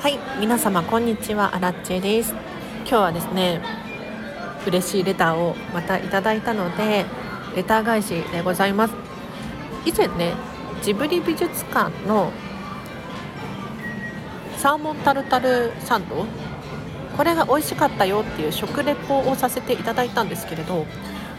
はい皆様こんにちは。アラッチェです。今日はですね嬉しいレターをまたいただいたのでレター返しでございます。以前ねジブリ美術館のサーモンタルタルサンドこれが美味しかったよっていう食レポをさせていただいたんですけれど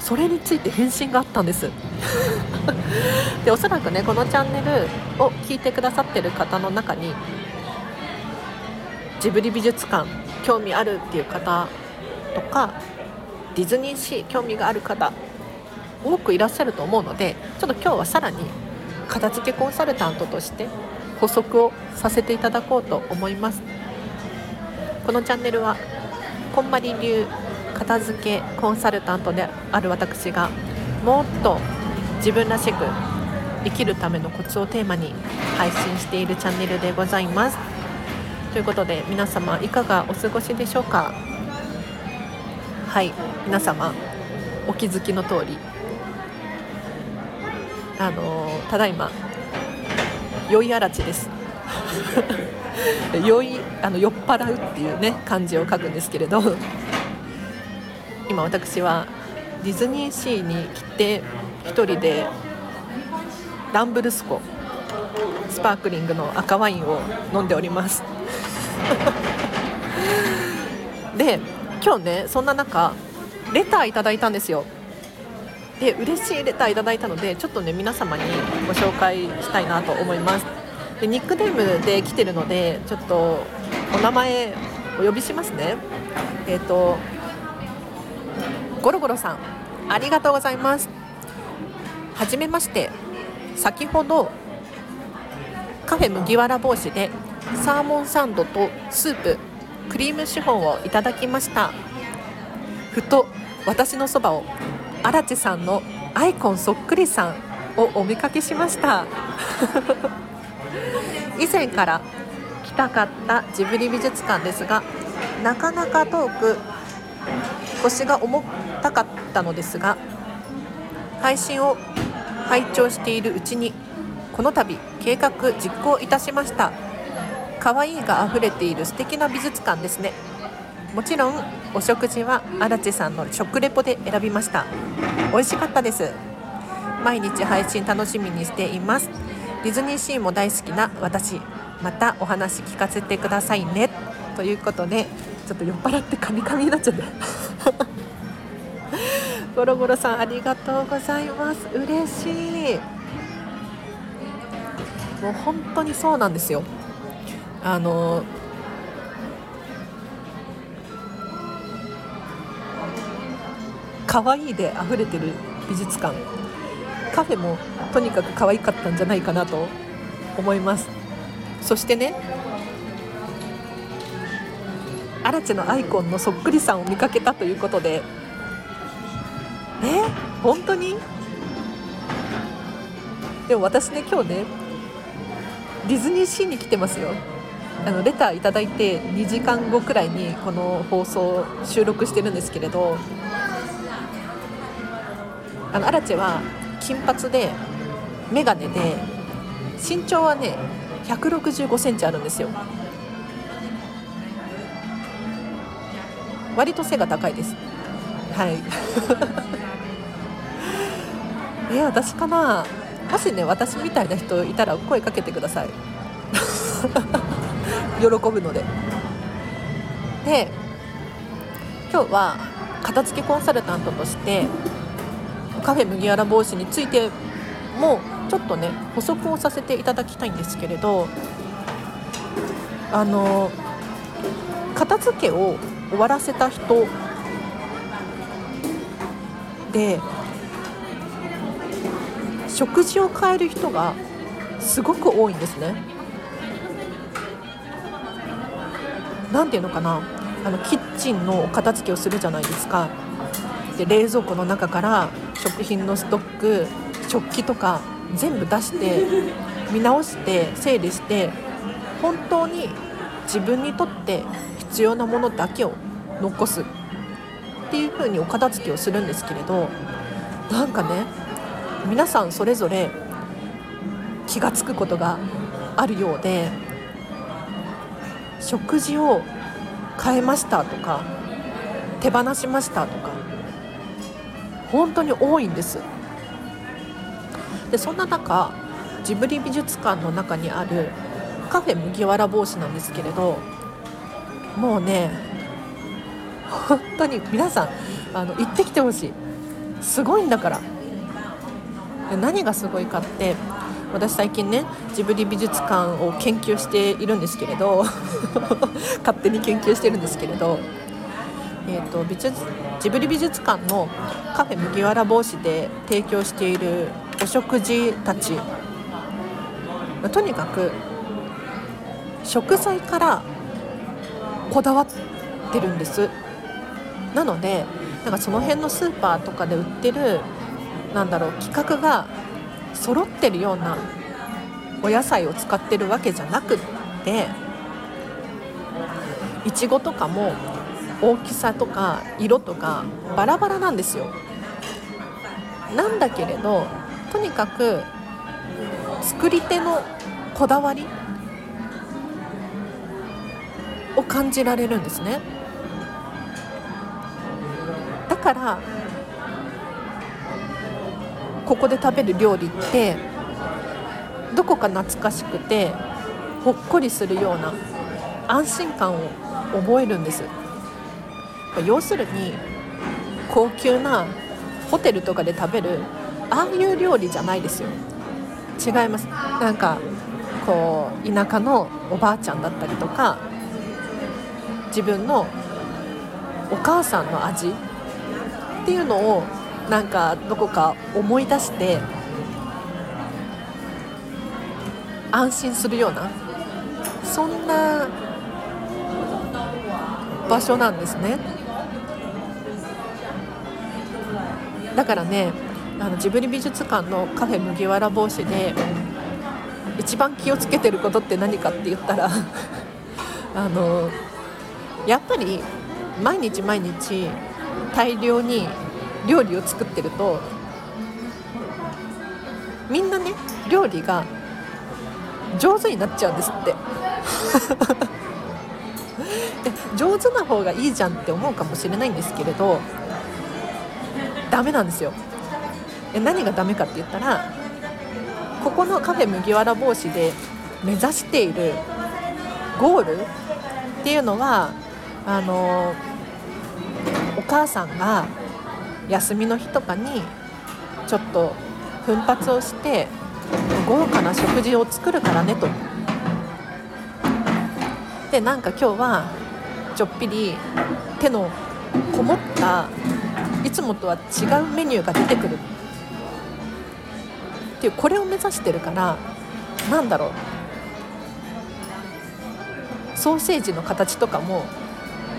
それについて返信があったんです。でおそらくねこのチャンネルを聞いてくださってる方の中にジブリ美術館興味あるっていう方とかディズニーシー興味がある方多くいらっしゃると思うのでちょっと今日はさらに片付けコンサルタントとして補足をさせていただこうと思います。このチャンネルはこんまり流片付けコンサルタントである私がもっと自分らしく生きるためのコツをテーマに配信しているチャンネルでございます。ということで皆様いかがお過ごしでしょうか？はい皆様お気づきの通りあのただいま酔いあらちです。酔いあの酔っ払うっていうね漢字を書くんですけれど今私はディズニーシーに来て1人でランブルスコスパークリングの赤ワインを飲んでおります。で今日ねそんな中レターいただいたんですよ。で嬉しいレターいただいたのでちょっとね皆様にご紹介したいなと思います。でニックネームで来てるのでちょっとお名前お呼びしますね。えっ、ー、とゴロゴロさんありがとうございます。はじめまして。先ほどカフェ麦わら帽子でサーモンサンドとスープクリームシフォンをいただきました。ふと私のそばを荒地さんのアイコンそっくりさんをお見かけしました。以前から来たかったジブリ美術館ですがなかなか遠く腰が重たかったのですが配信を拝聴しているうちにこの度計画実行いたしました。可愛いが溢れている素敵な美術館ですね。もちろんお食事は荒地さんの食レポで選びました。美味しかったです。毎日配信楽しみにしています。ディズニーシーも大好きな私。またお話聞かせてくださいね。ということでちょっと酔っ払ってカミカミになっちゃって ゴロゴロさんありがとうございます。嬉しい。もう本当にそうなんですよ。あの可愛いで溢れてる美術館。カフェもとにかく可愛かったんじゃないかなと思います。そしてねアラチェのアイコンのそっくりさんを見かけたということで。え？本当に？でも私ね今日ねディズニーシーに来てますよ。あのレターいただいて2時間後くらいにこの放送収録してるんですけれどあのアラチェは金髪で眼鏡で身長はね1 6 5センチあるんですよ。割と背が高いです。はい。え私かな？もしね私みたいな人いたら声かけてください。喜ぶのでで今日は片付けコンサルタントとしてカフェ麦わら帽子についてもちょっとね補足をさせていただきたいんですけれどあの片付けを終わらせた人で食事を変える人がすごく多いんですね。何て言うのかな？あのキッチンのお片付けをするじゃないですか。で冷蔵庫の中から食品のストック食器とか全部出して見直して整理して本当に自分にとって必要なものだけを残す。っていう風にお片付けをするんですけれどなんかね皆さんそれぞれ気が付くことがあるようで食事を変えましたとか手放しましたとか本当に多いんです。でそんな中ジブリ美術館の中にあるカフェ麦わら帽子なんですけれどもうね本当に皆さんあの行ってきてほしい。すごいんだから。何がすごいかって私最近ねジブリ美術館を研究しているんですけれど 勝手に研究してるんですけれど、えーと、美術ジブリ美術館のカフェ麦わら帽子で提供しているお食事たち。とにかく食材からこだわってるんです。なのでなんかその辺のスーパーとかで売ってるなんだろう規格が揃ってるようなお野菜を使ってるわけじゃなくっていちごとかも大きさとか色とかバラバラなんですよ。なんだけれどとにかく作り手のこだわりを感じられるんですね。だからここで食べる料理ってどこか懐かしくてほっこりするような安心感を覚えるんです。要するに高級なホテルとかで食べるああいう料理じゃないですよ。違います。なんかこう田舎のおばあちゃんだったりとか自分のお母さんの味っていうのをなんかどこか思い出して安心するようなそんな場所なんですね。だからねあのジブリ美術館のカフェ麦わら帽子で一番気をつけてることって何かって言ったら あのやっぱり毎日毎日大量に料理を作ってるとみんなね料理が上手になっちゃうんですって。上手な方がいいじゃんって思うかもしれないんですけれどダメなんですよ。何がダメかって言ったらここのカフェ麦わら帽子で目指しているゴールっていうのはあのお母さんが休みの日とかにちょっと奮発をして豪華な食事を作るからねと。でなんか今日はちょっぴり手のこもったいつもとは違うメニューが出てくる。っていうこれを目指してるからなんだろう。ソーセージの形とかも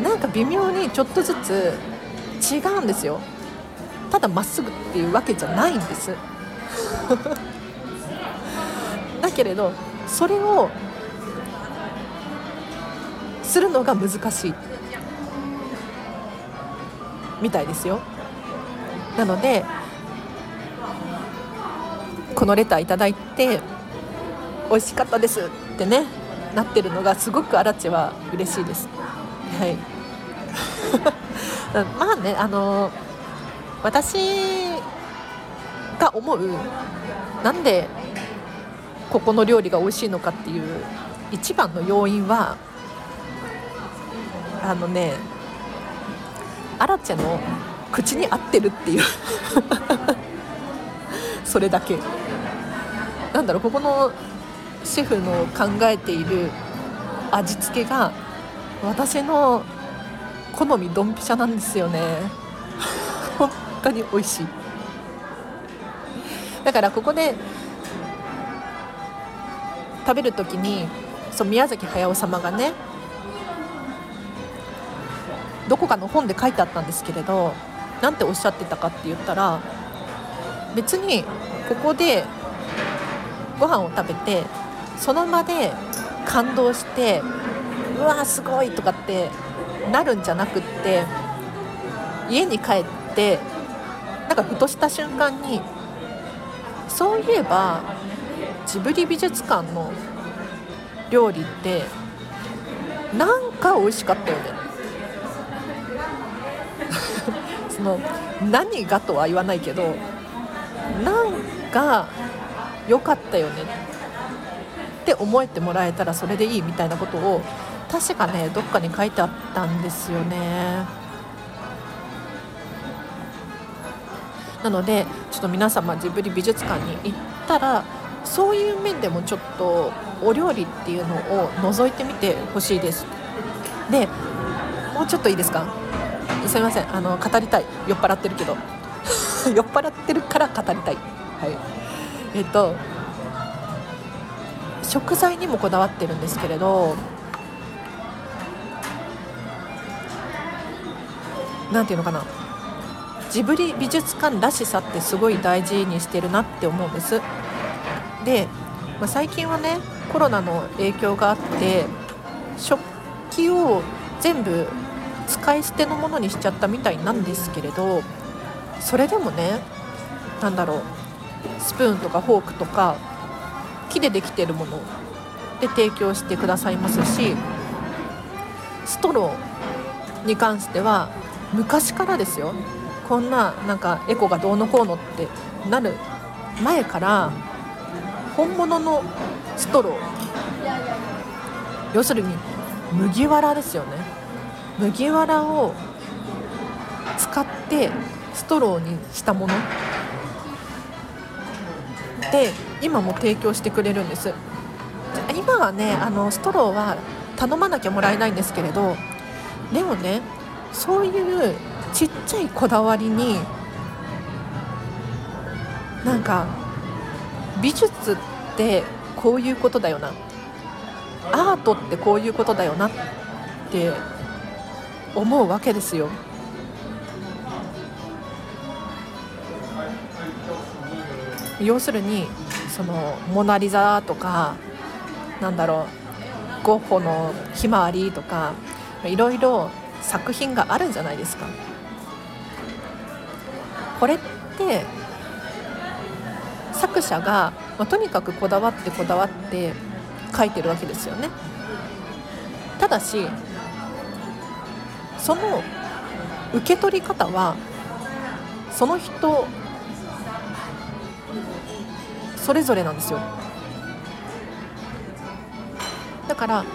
なんか微妙にちょっとずつ違うんですよ。ただまっすぐっていうわけじゃないんです。だけれどそれをするのが難しい。みたいですよ。なのでこのレターいただいて美味しかったですってねなってるのがすごくアラチは嬉しいです。はい。まあねあの私が思うなんでここの料理が美味しいのかっていう一番の要因はあのねアラチェの口に合ってるっていう。それだけ。なんだろうここのシェフの考えている味付けが私の好みドンピシャなんですよね。当に美味しい。だからここで食べる時にそう宮崎駿様がねどこかの本で書いてあったんですけれど何ておっしゃってたかって言ったら別にここでご飯を食べてその場で感動してうわーすごいとかってなるんじゃなくって家に帰ってなんかふとした瞬間にそういえばジブリ美術館の料理ってが美味しかったよね。その何がとは言わないけどなんか良かったよね。って思えてもらえたらそれでいいみたいなことを確かねどっかに書いてあったんですよね。なのでちょっと皆様ジブリ美術館に行ったらそういう面でもちょっとお料理っていうのを覗いてみてほしいです。でもうちょっといいですか？すいませんあの語りたい。酔っ払ってるけど。酔っ払ってるから語りたい。はい。えっと食材にもこだわってるんですけれど何ていうのかな？ジブリ美術館らしさってすごい大事にしてるなって思うんです。で、まあ、最近はねコロナの影響があって食器を全部使い捨てのものにしちゃったみたいなんですけれどそれでもね何だろうスプーンとかフォークとか木でできてるもので提供してくださいますしストローに関しては昔からですよ。こんななんかエコがどうのこうのってなる前から本物のストロー要するに麦わらですよね。麦わらを使ってストローにしたもの。で今も提供してくれるんです。今はねあのストローは頼まなきゃもらえないんですけれどでもねそういうちっちゃいこだわりになんか美術ってこういうことだよなアートってこういうことだよなって思うわけですよ。要するにその「モナ・リザ」とかなんだろうゴッホの「ひまわり」とかいろいろ作品があるんじゃないですか。これって作者が、まあ、とにかくこだわってこだわって書いてるわけですよね。ただしその受け取り方はその人それぞれなんですよだから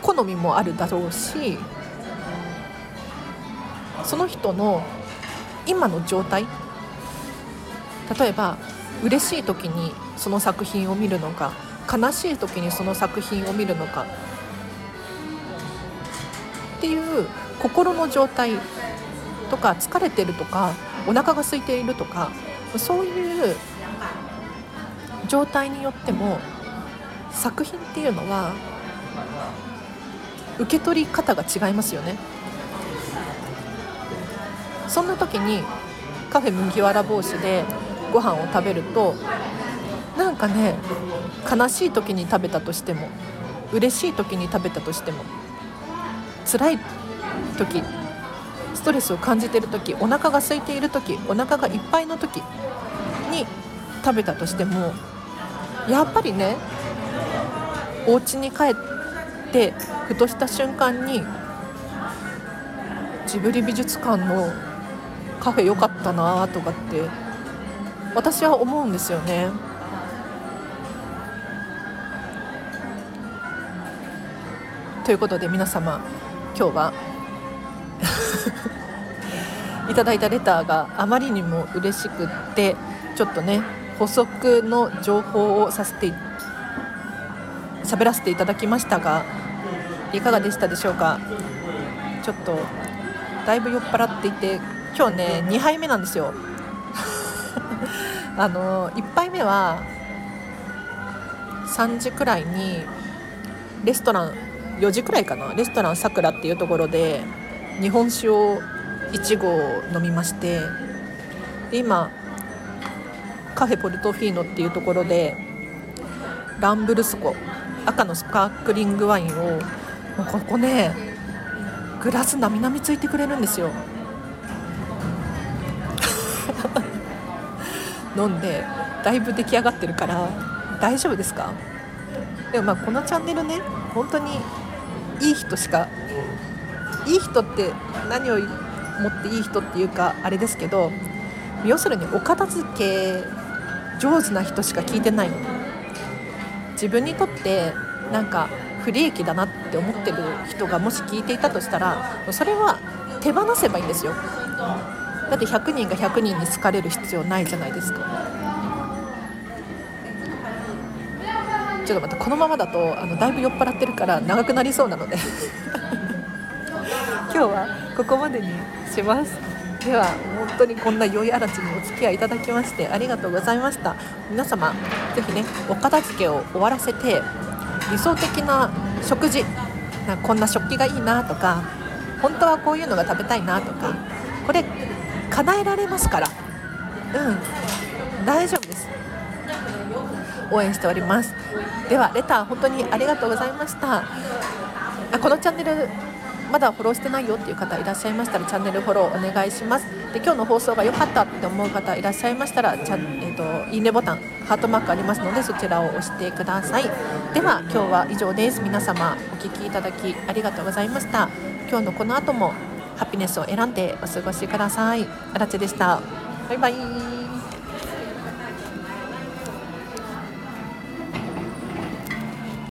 好みもあるだろうしその人の今の状態？例えば嬉しい時にその作品を見るのか悲しい時にその作品を見るのかっていう心の状態とか疲れてるとかお腹が空いているとかそういう状態によっても作品っていうのは受け取り方が違いますよね。そんな時にカフェ麦わら帽子でご飯を食べるとなんかね悲しい時に食べたとしても嬉しい時に食べたとしても辛い時ストレスを感じてる時お腹が空いている時お腹がいっぱいの時に食べたとしてもやっぱりねお家に帰ってふとした瞬間にジブリ美術館のカフェ良かったなとかって私は思うんですよね。ということで皆様今日は いただいたレターがあまりにも嬉しくってちょっとね補足の情報をさせて喋らせていただきましたがいかがでしたでしょうか？ちょっとだいぶ酔っ払っていて今日ね2杯目なんですよ。あの1杯目は3時くらいにレストラン4時くらいかな。レストランさくらっていうところで日本酒を1合飲みましてで今カフェポルトフィーノっていうところでランブルスコ赤のスパークリングワインをもうここねグラスなみなみついてくれるんですよ。飲んでだいぶ出来上がってるから大丈夫ですか？でもまあこのチャンネルね本当にいい人しかいい人って何を持っていい人っていうかあれですけど要するにお片付け上手な人しか聞いてない自分にとってなんか不利益だなって思ってる人がもし聞いていたとしたらそれは手放せばいいんですよ。だって100人が100人に好かれる必要ないじゃないですか。ちょっと待ってこのままだとあのだいぶ酔っ払ってるから長くなりそうなので。今日はここまでにします。では本当にこんな良いあらちにお付き合いいただきましてありがとうございました。皆様是非ねお片付けを終わらせて理想的な食事なこんな食器がいいなとか本当はこういうのが食べたいなとかこれ叶えられますから。うん。大丈夫です。応援しております。ではレター本当にありがとうございました。あこのチャンネルまだフォローしてないよっていう方いらっしゃいましたらチャンネルフォローお願いします。で今日の放送が良かったって思う方いらっしゃいましたらちゃ、えーと、いいねボタンハートマークありますのでそちらを押してください。では今日は以上です。皆様お聴きいただきありがとうございました。今日のこの後もハピネスを選んでお過ごしください。あらちでした。バイバイ。